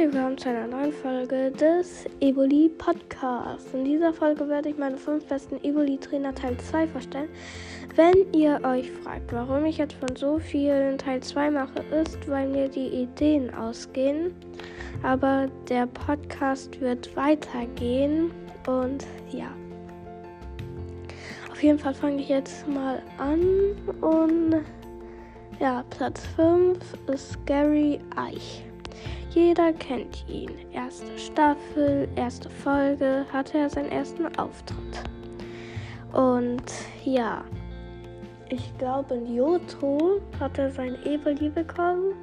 herzlich willkommen zu einer neuen Folge des Evoli Podcasts. In dieser Folge werde ich meine fünf besten Evoli Trainer Teil 2 vorstellen. Wenn ihr euch fragt, warum ich jetzt von so vielen Teil 2 mache, ist, weil mir die Ideen ausgehen. Aber der Podcast wird weitergehen und ja. Auf jeden Fall fange ich jetzt mal an und ja, Platz 5 ist Gary Eich. Jeder kennt ihn. Erste Staffel, erste Folge hatte er seinen ersten Auftritt. Und ja, ich glaube in Yoto hat er sein Evoli bekommen.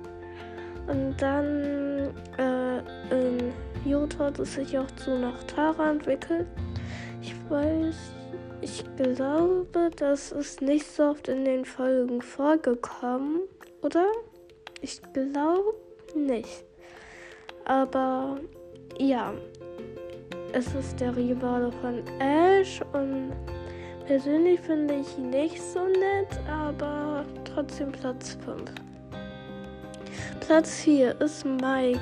Und dann äh, in Yoto hat es sich auch zu Nachtara entwickelt. Ich weiß ich glaube, das ist nicht so oft in den Folgen vorgekommen, oder? Ich glaube nicht. Aber ja, es ist der Rivale von Ash und persönlich finde ich ihn nicht so nett, aber trotzdem Platz 5. Platz 4 ist Maike.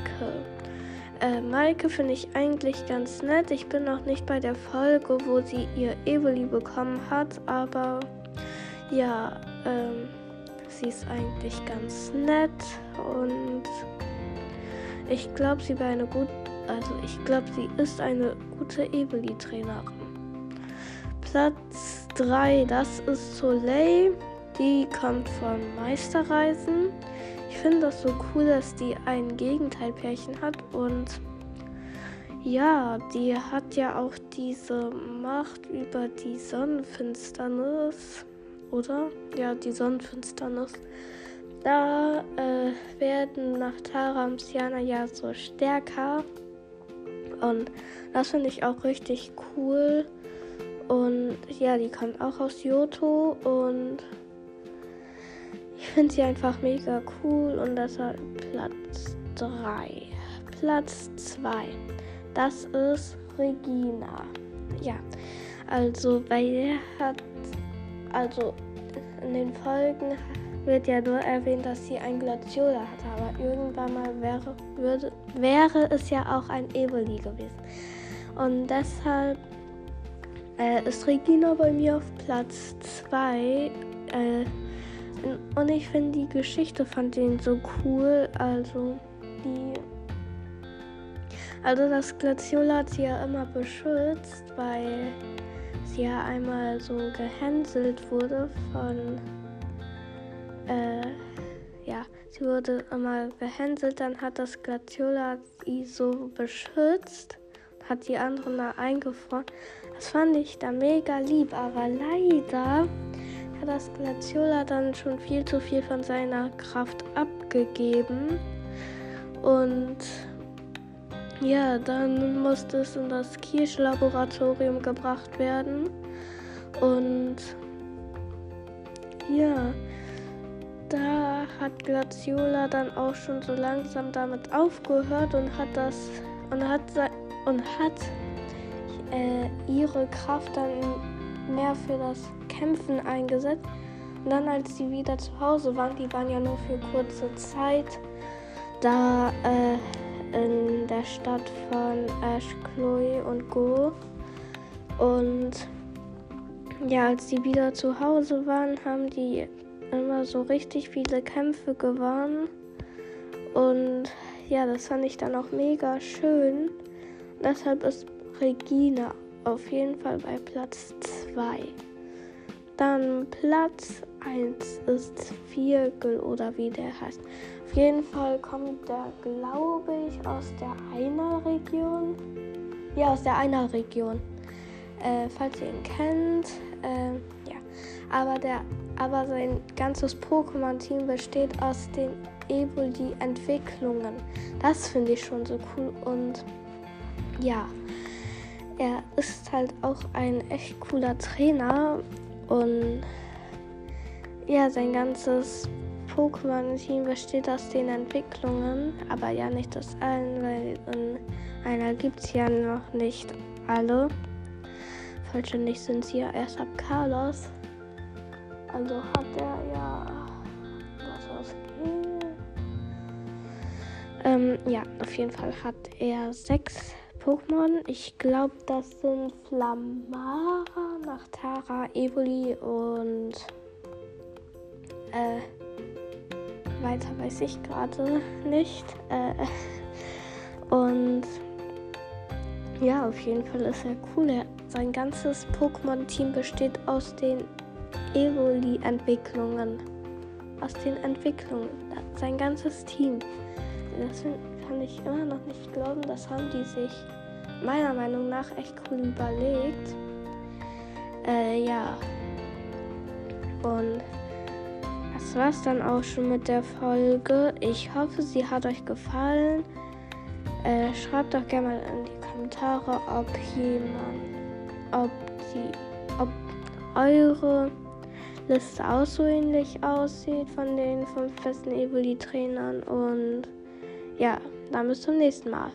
Äh, Maike finde ich eigentlich ganz nett. Ich bin noch nicht bei der Folge, wo sie ihr Evoli bekommen hat, aber ja, ähm, sie ist eigentlich ganz nett und ich glaube, sie wäre eine gute, also ich glaube, sie ist eine gute Evoli-Trainerin. Platz 3, das ist Soleil. Die kommt von Meisterreisen. Ich finde das so cool, dass die ein Gegenteilpärchen hat und ja, die hat ja auch diese Macht über die Sonnenfinsternis, oder? Ja, die Sonnenfinsternis. Da äh, werden nach Tara und Siana ja so stärker. Und das finde ich auch richtig cool. Und ja, die kommt auch aus Yoto und ich finde sie einfach mega cool und deshalb Platz 3. Platz 2. Das ist Regina. Ja, also bei ihr hat, also in den Folgen wird ja nur erwähnt, dass sie ein Glaciola hatte, aber irgendwann mal wäre, würde, wäre es ja auch ein Evoli gewesen. Und deshalb äh, ist Regina bei mir auf Platz 2. Äh, und ich finde die Geschichte von denen so cool. Also die. Also das Glaciola hat sie ja immer beschützt, weil sie ja einmal so gehänselt wurde von. Äh, ja, sie wurde immer gehänselt, dann hat das Glaciola sie so beschützt, hat die anderen da eingefroren. Das fand ich da mega lieb, aber leider hat das Glaciola dann schon viel zu viel von seiner Kraft abgegeben. Und ja, dann musste es in das Kirschlaboratorium gebracht werden. Und ja, da hat Glaciola dann auch schon so langsam damit aufgehört und hat das und hat und hat äh, ihre Kraft dann mehr für das Kämpfen eingesetzt. Und dann, als sie wieder zu Hause waren, die waren ja nur für kurze Zeit da äh, in der Stadt von Ash, Chloe und Go. Und ja, als die wieder zu Hause waren, haben die immer so richtig viele Kämpfe gewonnen. Und ja, das fand ich dann auch mega schön. Deshalb ist Regina auf jeden Fall bei Platz 2. Dann Platz 1 ist Viergel oder wie der heißt. Auf jeden Fall kommt der, glaube ich, aus der Einer-Region. Ja, aus der Einer-Region. Äh, falls ihr ihn kennt. Aber, der, aber sein ganzes Pokémon-Team besteht aus den Evoli-Entwicklungen. Das finde ich schon so cool und ja er ist halt auch ein echt cooler Trainer und ja, sein ganzes Pokémon-Team besteht aus den Entwicklungen, aber ja nicht aus allen, weil in einer gibt es ja noch nicht alle. Vollständig sind sie ja erst ab Carlos. Also hat er ja was ausgegeben. Ähm, ja, auf jeden Fall hat er sechs Pokémon. Ich glaube, das sind Flamara, Nachtara, Evoli und äh, weiter weiß ich gerade nicht. Äh, und ja, auf jeden Fall ist er cool. Er, sein ganzes Pokémon-Team besteht aus den Evoli-Entwicklungen. Aus den Entwicklungen. Sein ganzes Team. Das kann ich immer noch nicht glauben. Das haben die sich meiner Meinung nach echt cool überlegt. Äh, ja. Und das war's dann auch schon mit der Folge. Ich hoffe, sie hat euch gefallen. Äh, schreibt doch gerne mal in die Kommentare, ob jemand, ob die, ob eure Liste auch so ähnlich aussieht von den fünf festen Evoli-Trainern. Und ja, dann bis zum nächsten Mal.